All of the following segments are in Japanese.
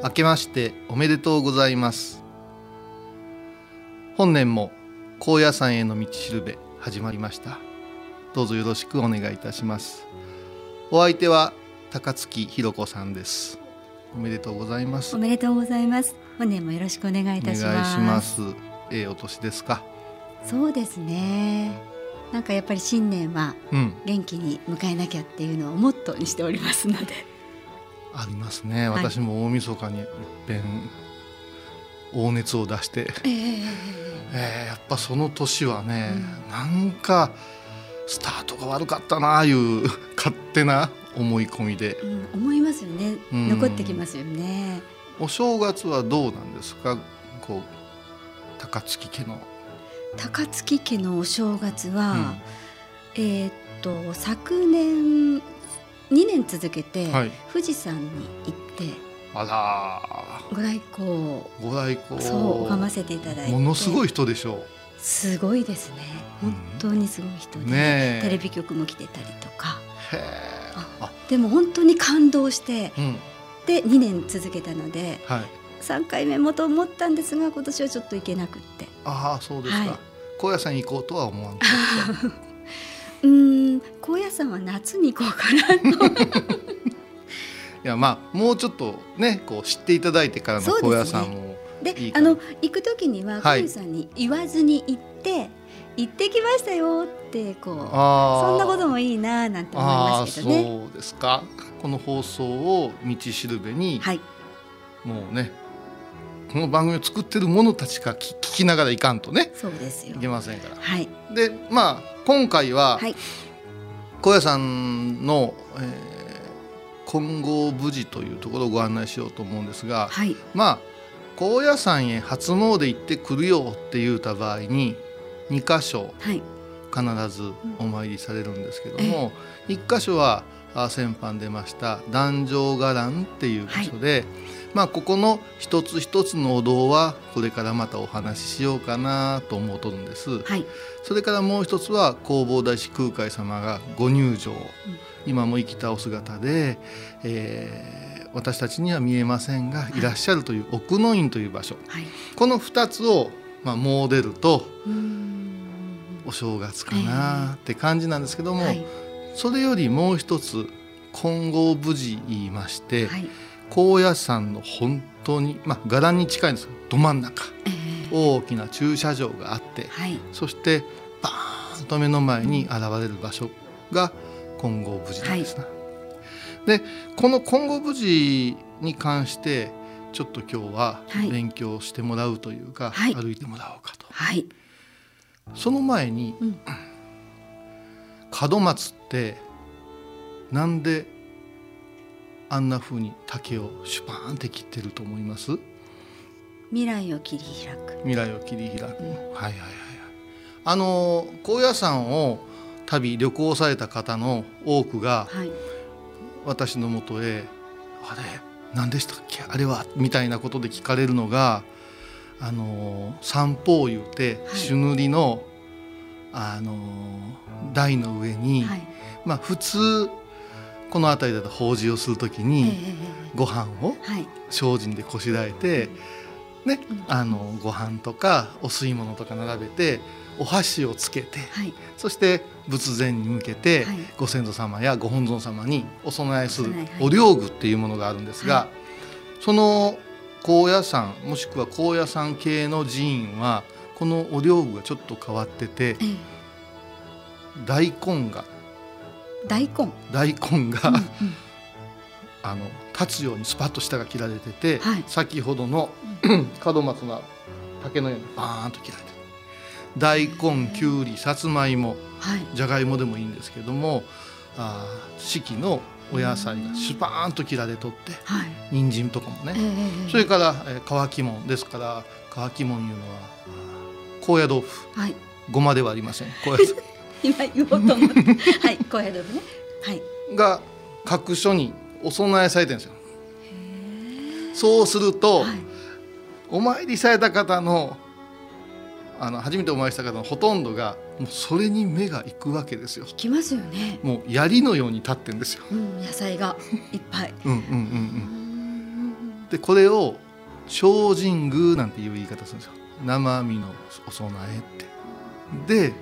明けましておめでとうございます。本年も高野山への道しるべ始まりました。どうぞよろしくお願いいたします。お相手は高槻ひろ子さんです。おめでとうございます。おめでとうございます。本年もよろしくお願いいたします。お願いします。ええお年ですか。そうですね。なんかやっぱり新年はうん。元気に迎えなきゃっていうのをモットーにしておりますのでありますね。はい。私も大晦日にいっぺん大熱を出して、ええ。えーやっぱその年はね、なんかスタートが悪かったなあいう 勝手な思い込みで。うん、思いますよね、うん。残ってきますよね。お正月はどうなんですか？こう高槻家の、高槻家のお正月は、うん。えーっと昨年2年続けてはい。富士山に行ってあらご来光。ご来光。そう拝ませていただいて。ものすごいい人でしょすごいですね。うん。本当にすごい人うで、ねえ。テレビ局も来てたりとか。へえあでも本当に感動してうん。で2年続けたのではい。3回目もと思ったんですが今年はちょっと行けなくって。ああそうですか、はい。高野山行こうとは思わんかった うーん高野山は夏に行こうかなと。いやまあもうちょっとねこう知っていただいてからの高野山もでいいかな。あの行く時にははい。小遊さんに言わずに行って、行ってきましたよってこうそんなこともいいななんて思いますけどね。そうですか。この放送を道しるべに、はい、もうねこの番組を作ってる者たちが聞聞きながらいかんとねそうですよ。いけ。ませんから。はい、でまあ今回は、はい。高野山の、えー金剛無事というところをご案内しようと思うんですが、はい、まあ高野山へ初詣行ってくるよって言うた場合に2箇所はい、必ずお参りされるんですけども、一箇所はあ先般出ました壇上伽藍っていう場所で、まあここの一つ一つのお堂はこれからまたお話ししようかなと思うとるんです。はい、それからもう一つは弘法大師空海様がご入場、今も生きたお姿で、えー私たちには見えませんがい。らっしゃるという奥の院という場所。はい。この2つを、まあ、詣でるとお正月かなって感じなんですけども、はい、それよりもう一つ金剛無事言いまして、はい、高野山の本当にまあ伽藍に近いんですけどど真ん中。えー大きな駐車場があって。はい、そしてバーンと目の前に現れる場所が金剛無事なんですな。でこの金剛無事に関してちょっと今日ははい。勉強してもらうというか、はい。歩いてもらおうかと。はい、その前に、うん。門松ってなんであんな風に竹をシュパーンって切ってると思います？未来を切り開く。未来を切り開く、はいはいはいはい。あの高野山を旅旅行された方の多くがはい。私のもとへ「あれ何でしたっけ？あれは?」みたいなことで聞かれるのがあの三方言うてはい。朱塗りの、あの台の上に、はい。まあ普通この辺りだと法事をする時ええにえご飯を精進でこしらえて、ねうん。あのご飯とかお吸い物とか並べてお箸をつけてはい。そして仏前に向けて、はい。ご先祖様やご本尊様にお供えするお供えはい。お両具っていうものがあるんですが、はその高野山もしくは高野山系の寺院はこのお両具がちょっと変わっててええ。大根が大根。大根が、うんうん。あの立つようにスパッと下が切られてて、はい。先ほどの 門松の竹のようにバーンと切られてる。大根きゅうりさつまいもはい。じゃがいもでもいいんですけどもあー四季のお野菜がシュパーンと切られとってはい。人参とかもね、ええええそれから、えー乾きもんですから乾きもんいうのは高野豆腐はい。ごまではありません。高野豆腐 今言おうと思って。はい高野豆腐ね。はい。が各所にお供えされてるんですよ。そうすると、はい。お参りされた方のあの初めてお参りした方のほとんどがもうそれに目が行くわけですよ。聞きますよね。もう槍のように立ってんですよ。うん野菜がいっぱい。うんうんうんう、うんん。でこれを精進宮なんていう言い方するんですよ。生身のお供えって。で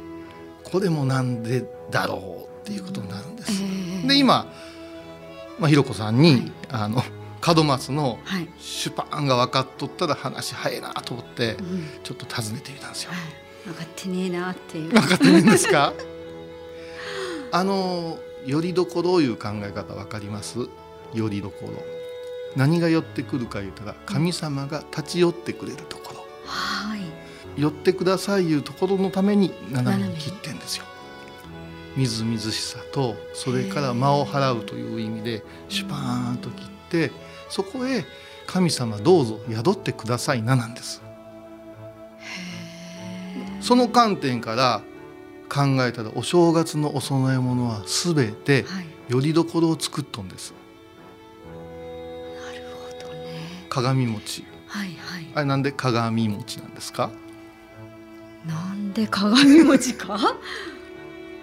これもなんでだろうっていうことになるんです、ええ。で今、まあ、ひろこさんに、はい。あの門松のはい。シュパーンが分かっとったら話早いなと思ってうん。ちょっと尋ねてみたんですよ。はい。分かってねえなっていう。分かってるんですか？あのよりどころいう考え方分かります？よりどころ。何が寄ってくるか言ったら神様が立ち寄ってくれるところ。はい寄ってくださいいうところのために斜めに切ってんですよ。みずみずしさとそれから間を払うという意味でシュパーンと切ってそこへ神様どうぞ宿ってくださいななんです。その観点から考えたらお正月のお供え物は全てはい。よりどころを作っとんです。なるほどね。鏡餅。はいはい。あれなんで鏡餅なんですか？なんで鏡餅か？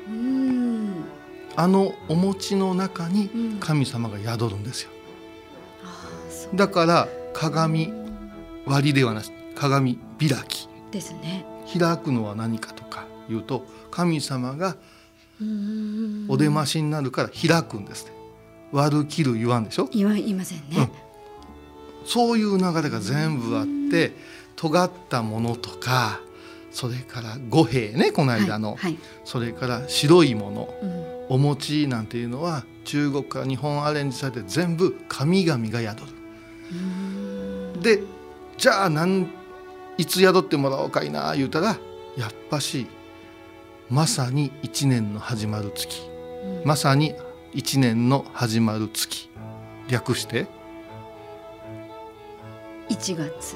うん。あのお餅の中にうん。神様が宿るんですよ。ああそう。だから鏡割りではなし鏡開き。ですね。開くのは何かとかいうと神様がうんお出ましになるから開くんですね割る切る言わんでしょ？言わ言いませんね、そういう流れが全部あって尖ったものとかそれから五兵ねこの間の、はいはい。それから白いもの。うん。お餅なんていうのは中国から日本アレンジされて全部神々が宿る。うん。でじゃあなんいつ宿ってもらおうかいな言うたらやっぱしまさに一年の始まる月。うん。まさに一年の始まる月。略して1月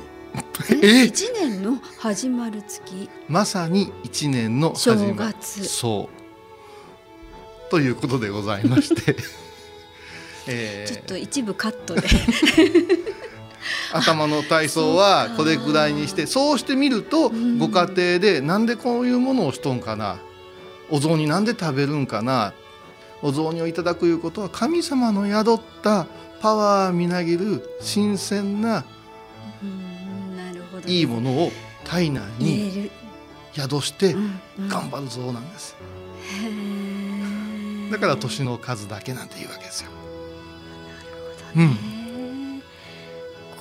え？一年の始まる月。まさに一年の始正まる。月。そう。ということでございまして、えー。ちょっと一部カットで。頭の体操はこれぐらいにしてそうしてみるとうん。ご家庭でなんでこういうものをしとんかな？お雑煮なんで食べるんかな？お雑煮をいただくいうことは神様の宿ったパワーみなぎる新鮮ないいものを体内に宿してうんうん。頑張るぞなんです。だから年の数だけなんていうわけですよ。なるほどね。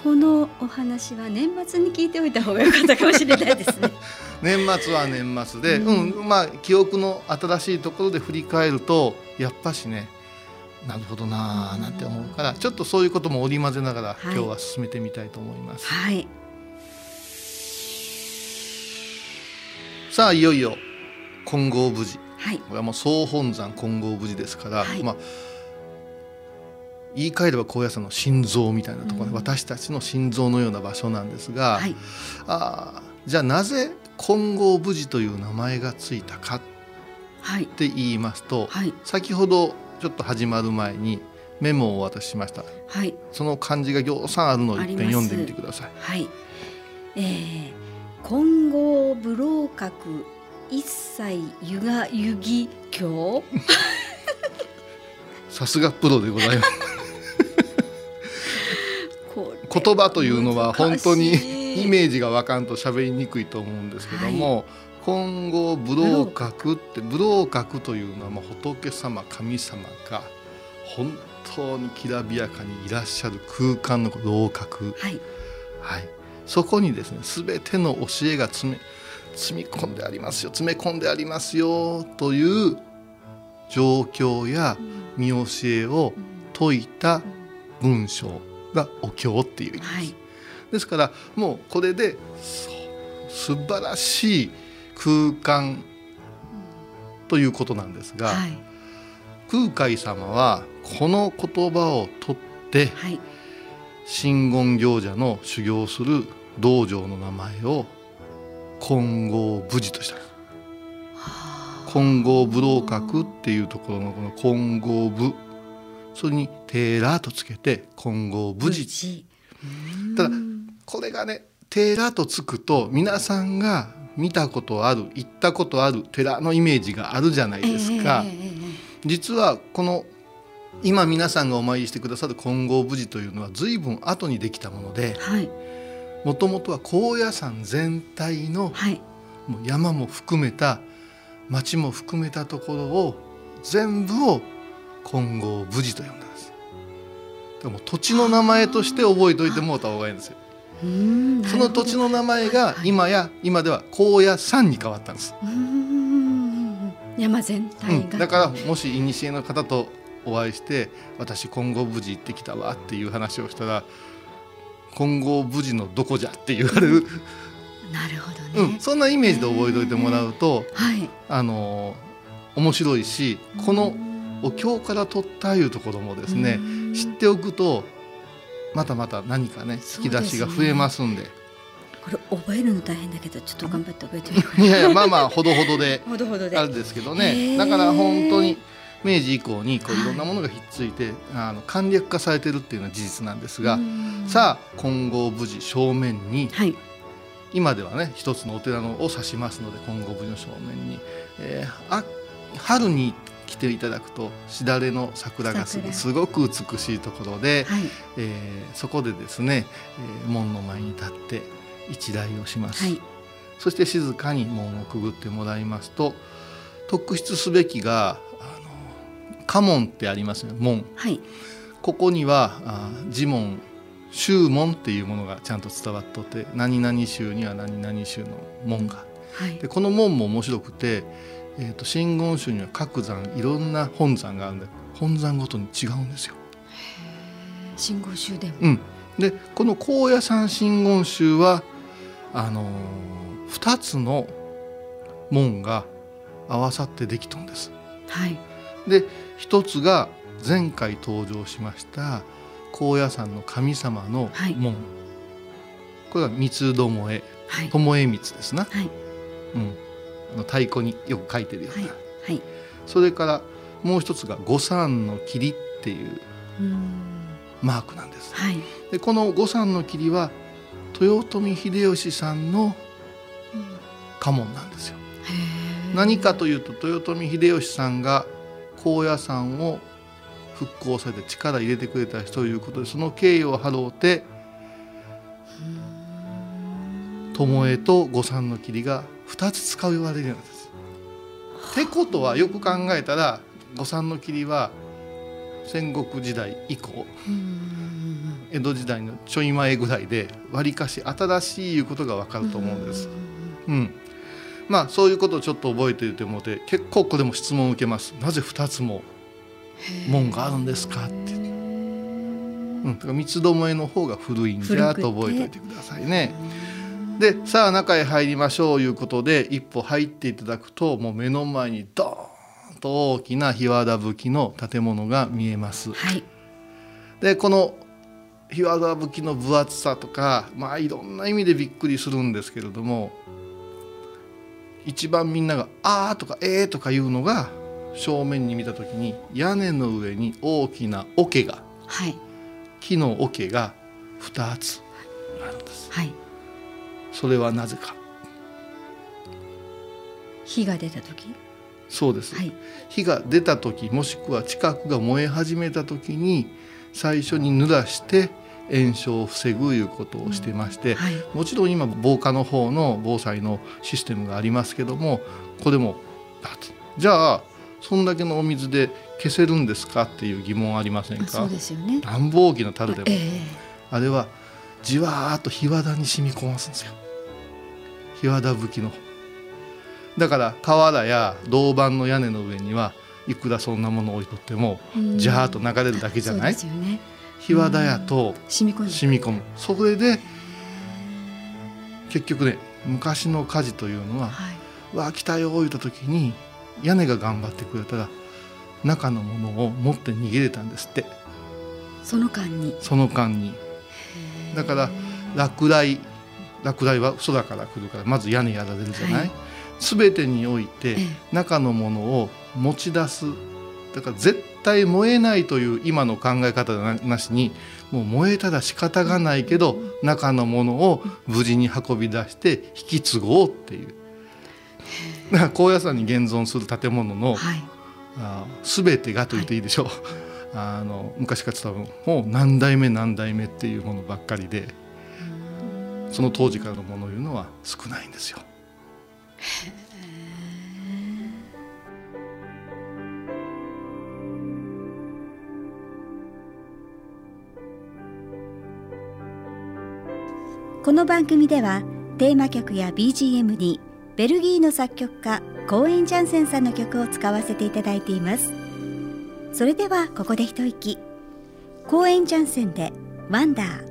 このお話は年末に聞いておいた方が良かったかもしれないですね。年末は年末で、ううんんまあ記憶の新しいところで振り返るとやっぱしねなるほどなあなんて思うからちょっとそういうことも織り交ぜながら、はい。今日は進めてみたいと思います。はい、さあいよいよ金剛無事はい、これはもう総本山金剛無事ですから、はい。まあ言い換えれば高野山の心臓みたいなところ、うん。私たちの心臓のような場所なんですが、はい。あーじゃあなぜ金剛無事という名前がついたかっはい。て言いますと、はい。先ほどちょっと始まる前にメモをお渡ししました。はい。その漢字がぎょうさんあるのを一あります遍読んでみてください。はい。えー、金剛武老閣一切湯が湯義経？さすがプロでございます。言葉というのは本当にイメージがわかんと喋りにくいと思うんですけども、今後武道閣って武道閣というのはもう仏様神様が本当にきらびやかにいらっしゃる空間の楼閣、はい。はい、そこにですね全ての教えが詰め積み込んでありますよ。詰め込んでありますよという状況や見教えを説いた文章がお経っていう意味です。はい。ですからもうこれで素晴らしい空間ということなんですが、はい。空海様はこの言葉を取ってはい。真言行者の修行する道場の名前を金剛無事とした。金剛武道閣っていうところのこの金剛武。それに寺とつけて金剛無事事ただこれがね寺とつくと皆さんが見たことある行ったことある寺のイメージがあるじゃないですか、ええええええ実はこの今皆さんがお参りしてくださる金剛無事というのは随分後にできたものではいもともとは高野山全体のはい。もう山も含めた町も含めたところを全部を金剛無事と呼んだんです。でも土地の名前として覚えておいてもらった方がいいんですよ。その土地の名前がはい。今や今では高野山に変わったんです。山全体うん、が、だからもし古の方とお会いして私金剛無事行ってきたわっていう話をしたら金剛無事のどこじゃって言われる、なるほどね、うん、そんなイメージで覚えておいてもらうと、はい。あの面白いしこのお経から取ったいうところもですねうん。知っておくとまたまた何かね引き出しが増えますんで。これ覚えるの大変だけどちょっと頑張って覚えてみよういやいやまあまあほどほどで ほどほどで。あるんですけどへねー。だから本当に明治以降にこうはい。いろんなものがひっついて、あの簡略化されてるっていうのは事実なんですが、うん。さあ金剛無事正面にはい。今ではね一つのお寺のを指しますので金剛無事の正面に、えーあ春に来ていただくとしだれの桜がす桜すごく美しいところで、はい。えーそこでですね、えー門の前に立って一礼をします。はい。そして静かに門をくぐってもらいますと特筆すべきが家門ってありますよね。門。はい。ここにはあ呪文宗門っていうものがちゃんと伝わっとって何々宗には何々宗の門が。はい。でこの門も面白くて、えー、と真言宗には各山いろんな本山があるんで本山ごとに違うんですよ。信号終電うん、でこの高野山真言宗はあのー、2つの門が合わさってできとんです。はい。で一つが前回登場しました高野山の神様のはい。門、これが三つどもえはい。ともえ三つですな、はい。うん、あの太鼓によく書いてるような、はい。はい。それからもう一つが五山の霧っていうマークなんです。はい。でこの五山の霧は豊臣秀吉さんの家紋なんですよ。何かというと豊臣秀吉さんが高野山を復興されて力入れてくれた人ということでその敬意を払うて巴と五山の霧が2つ使われるようなんです。ってことはよく考えたら五山の霧は戦国時代以降江戸時代のちょい前ぐらいでわりかし新しいいうことがわかると思うんです。うん、まあそういうことをちょっと覚えていてもって結構これも質問を受けます。なぜ2つも門があるんですか？ってうん、だから三つどもえの方が古いんじゃと覚えておいてくださいね。でさあ中へ入りましょういうことで一歩入っていただくともう目の前にドーンと大きな日和田吹きの建物が見えます。はいでこの日和田吹きの分厚さとかまあいろんな意味でびっくりするんですけれども一番みんなが「あー」とか「えー」とか言うのが正面に見た時に屋根の上に大きな桶がはい。木の桶が2つ。あるんです。はい。それはなぜか。火が出た時？そうです、はい。火が出た時もしくは近くが燃え始めた時に最初に濡らして炎症を防ぐいうことをしてまして、はい。もちろん今防火の方の防災のシステムがありますけどもこれもじゃあそんだけのお水で消せるんですかっていう疑問ありませんか？そうですよね。暖房機の樽でも、ええ。あれはじわーっと日和田に染み込ますんですよ。日和田吹きのだから瓦や銅板の屋根の上にはいくらそんなものを置いとってもうん。ジャーっと流れるだけじゃない？そうですよね日和田やと染み込んで。染み込む。それで結局ね昔の火事というのははい「わあ来たよ」言った時に屋根が頑張ってくれたら中のものを持って逃げれたんですって。その間に。その間に。だから落雷落雷は空から来るからまず屋根やられるじゃない、はい。全てにおいてええ。中のものを持ち出す。だから絶対燃えないという今の考え方ななしにもう燃えたら仕方がないけど中のものを無事に運び出して引き継ごうっていう。だから高野山に現存する建物のはい。あー全てがと言っていいでしょう、あの昔から伝わるもう何代目何代目っていうものばっかりでその当時からのものいうのは少ないんですよ。この番組ではテーマ曲や BGM にベルギーの作曲家コーエン・ジャンセンさんの曲を使わせていただいています。それではここで一息。コーエン・ジャンセンで「ワンダー」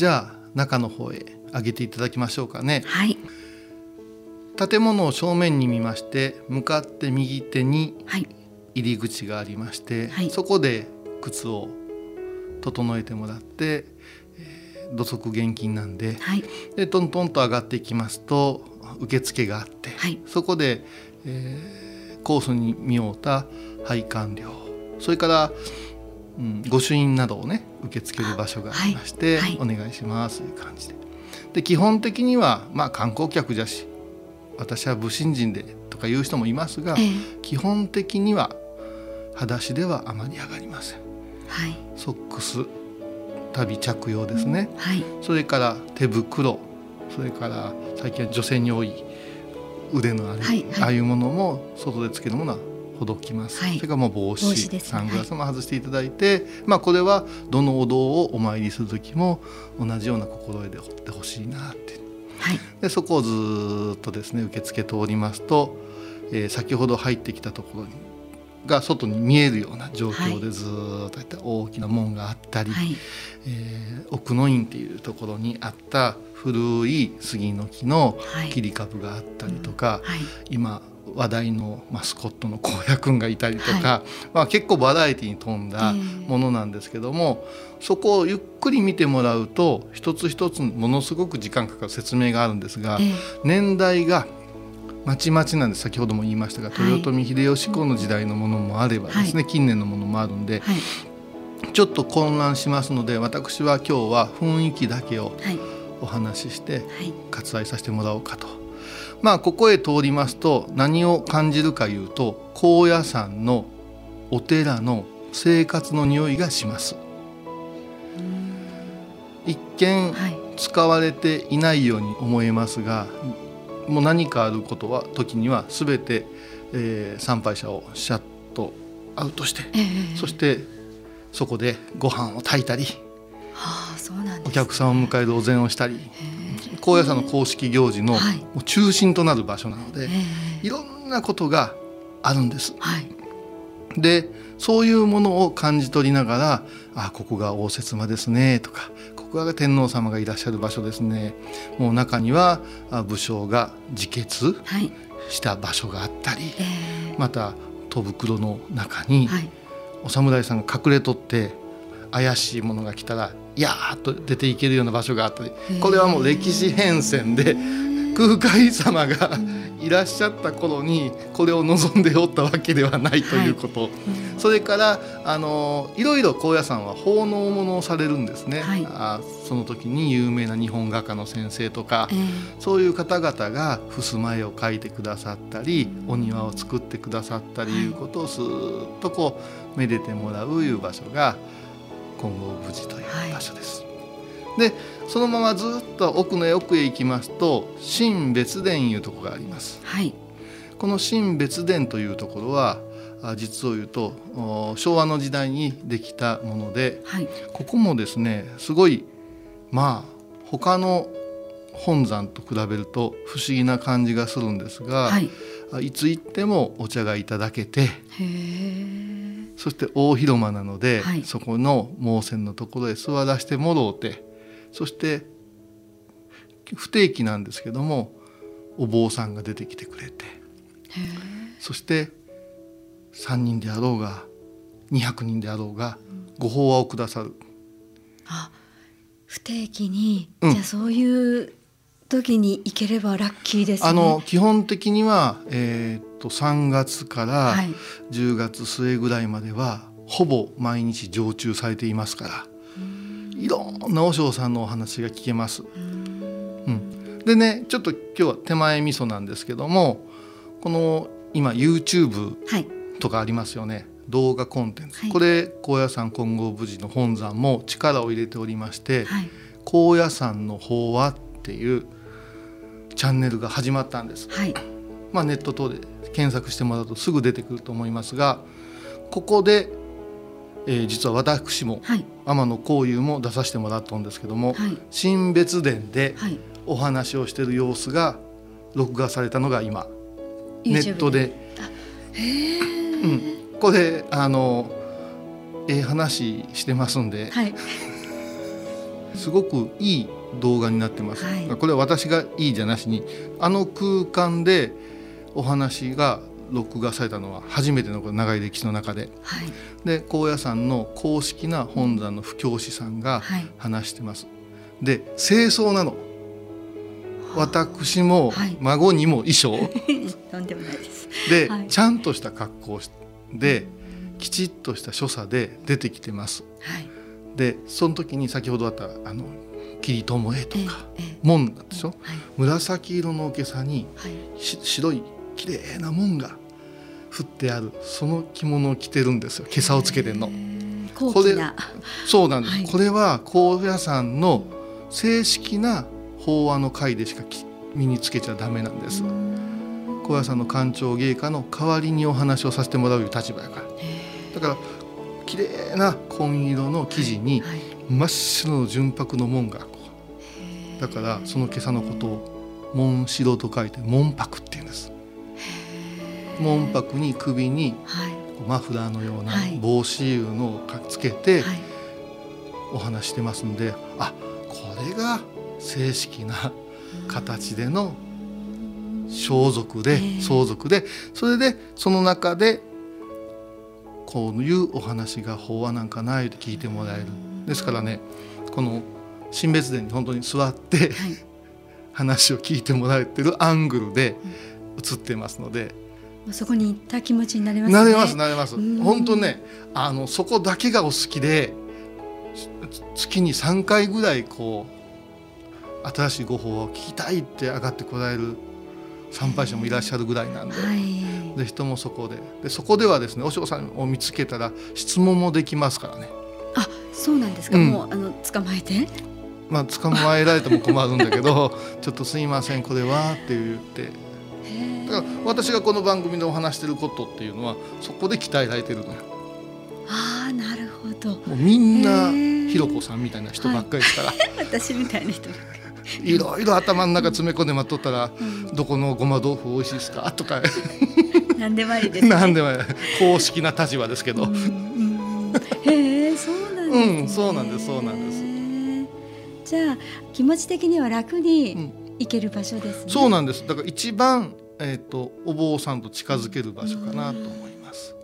じゃあ中の方へ上げていただきましょうかね。はい。建物を正面に見まして向かって右手にはい。入り口がありまして、はい。そこで靴を整えてもらって、えー土足厳禁なんではい。でトントンと上がっていきますと受付があって、はい。そこで、えーコースに見合うた配管料それから、うん、御朱印などをね受け付ける場所がありまして、はい。お願いしますという感じでで基本的にはまあ観光客じゃし私は武神人でとかいう人もいますが、ええ。基本的には裸足ではあまり上がりません。はい。ソックス旅着用ですね、はい。それから手袋それから最近は女性に多い腕のあれ、はい。はい。ああいうものも外でつけるものはほどきます、はい。それからもう帽子ね。サングラスも外していただいて、まあこれはどのお堂をお参りする時も同じような心得で掘ってほしいなって。はい。でそこをずーっとですね受付通りますと、えー先ほど入ってきたところにが外に見えるような状況でずーっとやって大きな門があったり、はい。えー奥の院っていうところにあった古い杉の木のはい。切り株があったりとか、はい。今話題のマスコットの荒野くんがいたりとか、はまあ、結構バラエティに富んだええ。ものなんですけども、そこをゆっくり見てもらうと一つ一つものすごく時間かかる説明があるんですが、ええ。年代がまちまちなんです。先ほども言いましたが、はい。豊臣秀吉公の時代のものもあればですね、近年のものもあるんではい。ちょっと混乱しますので私は今日は雰囲気だけをはい。お話ししてはい。割愛させてもらおうかと。まあここへ通りますと何を感じるかいうと高野山のお寺の生活の匂いがします。一見はい。使われていないように思えますがもう何かあることは時には全て、えー参拝者をシャッとアウトして、ええ。そしてそこでご飯を炊いたりはあそうなんですお客さんを迎えるお膳をしたり高野山の公式行事の中心となる場所なので、いろんなことがあるんです。でそういうものを感じ取りながら「あここが応接間ですね」とか「ここが天皇様がいらっしゃる場所ですね」もう中には武将が自決した場所があったりまた戸袋の中にお侍さんが隠れとって怪しいものが来たら「やーっと出ていけるような場所があった。りこれはもう歴史変遷で 空海様がいらっしゃった頃にこれを望んでおったわけではないということ、それからあのいろいろ高野山は奉納物をされるんですね、はい。あその時に有名な日本画家の先生とかええ。そういう方々が襖絵を描いてくださったりお庭を作ってくださったりはいいうことをすーっとこうめでてもらういう場所が金剛無事という場所です。でそのままずっと奥の奥へ行きますと新別殿いうところがあります。はい。この新別殿というところはあ実を言うとお昭和の時代にできたものではい。ここもですねすごいまあ他の本山と比べると不思議な感じがするんですが、はい。あいつ行ってもお茶がいただけてそして大広間なので、はい。そこの盲線のところへ座らせてもろうてそして不定期なんですけどもお坊さんが出てきてくれてへそして3人であろうが200人であろうがご法話をくださる。あ不定期に、うん。じゃあそういう時に行ければラッキーですね。あの基本的には、えーっと3月からはい。10月末ぐらいまではほぼ毎日常駐されていますからいろんな和尚さんのお話が聞けます。うん、でねちょっと今日は手前味噌なんですけどもこの今 YouTube はい。とかありますよね。動画コンテンツ、はい。これ高野山金剛無事の本山も力を入れておりまして、はい。高野山の法話っていうチャンネルが始まったんです。はい。まあ、ネット等で検索してもらうとすぐ出てくると思いますがここで、えー実は私もはい。天野幸雄も出させてもらったんですけども、はい。新別殿ではい。お話をしている様子が録画されたのが今ネットで、うん、これあのええ話してますんではい。すごくいい動画になってます、はい。これは私がいいじゃなしにあの空間でお話が録画されたのは初めての長い歴史の中で。はい。で高野山の公式な本山の布教師さんがはい。話してます。で清掃なの。私もはい。孫にも衣装。でもないです。で、はい。ちゃんとした格好できちっとした所作で出てきてます。はい。でその時に先ほどあったあの霧友絵とええかええ。門なんでしょはい。紫色のおけさに白い綺麗な門が振ってあるその着物を着てるんですよ。袈裟をつけてんの。へ。え高貴な。そうなんです、はい。これは高野山の正式な法話の会でしかき身につけちゃダメなんです。高野山の官庁芸家の代わりにお話をさせてもらういう立場やから。へだから綺麗な紺色の生地に真っ白の純白の門がこだからその今朝のことを門城と書いて門泊っていうんです門泊に首にマフラーのような帽子いうのをつけてお話してますんで、あこれが正式な形での装束で相続でそれでその中でこういうお話が法話なんかないって聞いてもらえる。ですからねこの新別殿に本当に座って、はい、話を聞いてもらえてるアングルで映ってますので。そこに行った気持ちになれます、ね、なれますなれます。本当ねあのそこだけがお好きで月に3回ぐらいこう新しいご法を聞きたいって上がってこられる参拝者もいらっしゃるぐらいなんで,、はい、で人もそこで。でそこではですね和尚さんを見つけたら質問もできますからね。あそうなんですか、うん、もうあの捕まえて。まあ捕まえられても困るんだけどちょっとすいませんこれはって言ってだから私がこの番組でお話してることっていうのはそこで鍛えられてるのよ。ああなるほど。もうみんなひろこさんみたいな人ばっかりですから、はい、私みたいな人ばっかり。いろいろ頭の中詰め込んで待っとったら、うん、どこのごま豆腐美味しいですか？とか。何でもありです、ね、何でもあり公式な立場ですけど、うんうん、へえそうなんです、ね、うんそうなんですそうなんです。じゃあ気持ち的には楽に行ける場所ですね、そうなんです。だから一番え、ー、とお坊さんと近づける場所かなと思います。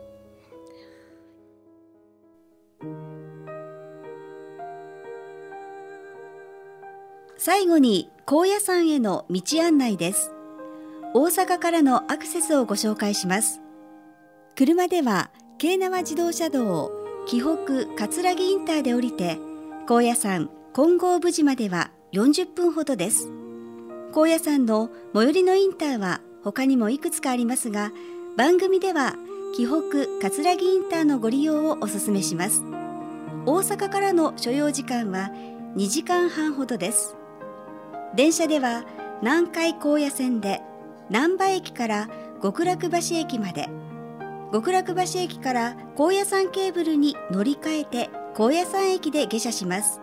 最後に高野山への道案内です。大阪からのアクセスをご紹介します。車では京奈和自動車道紀北葛城インターで降りて高野山金剛無事までは40分ほどです。高野山の最寄りのインターは他にもいくつかありますが番組では紀北葛城インターのご利用をお勧めします。大阪からの所要時間は2時間半ほどです。電車では南海高野線で難波駅から極楽橋駅まで極楽橋駅から高野山ケーブルに乗り換えて高野山駅で下車します。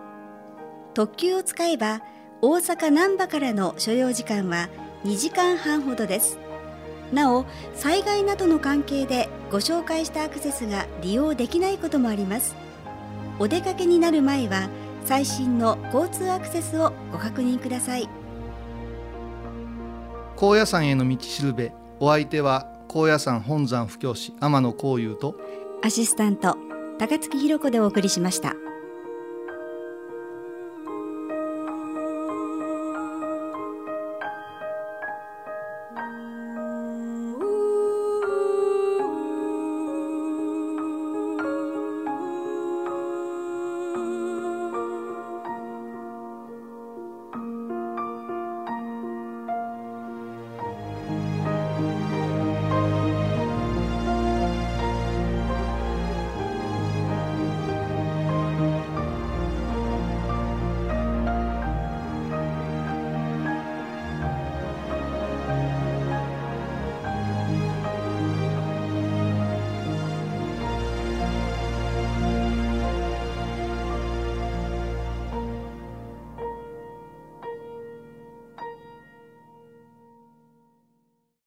特急を使えば大阪難波からの所要時間は2時間半ほどです。なお災害などの関係でご紹介したアクセスが利用できないこともあります。お出かけになる前は最新の交通アクセスをご確認ください。高野山への道しるべお相手は高野山本山布教師天野幸雄とアシスタント高槻弘子でお送りしました。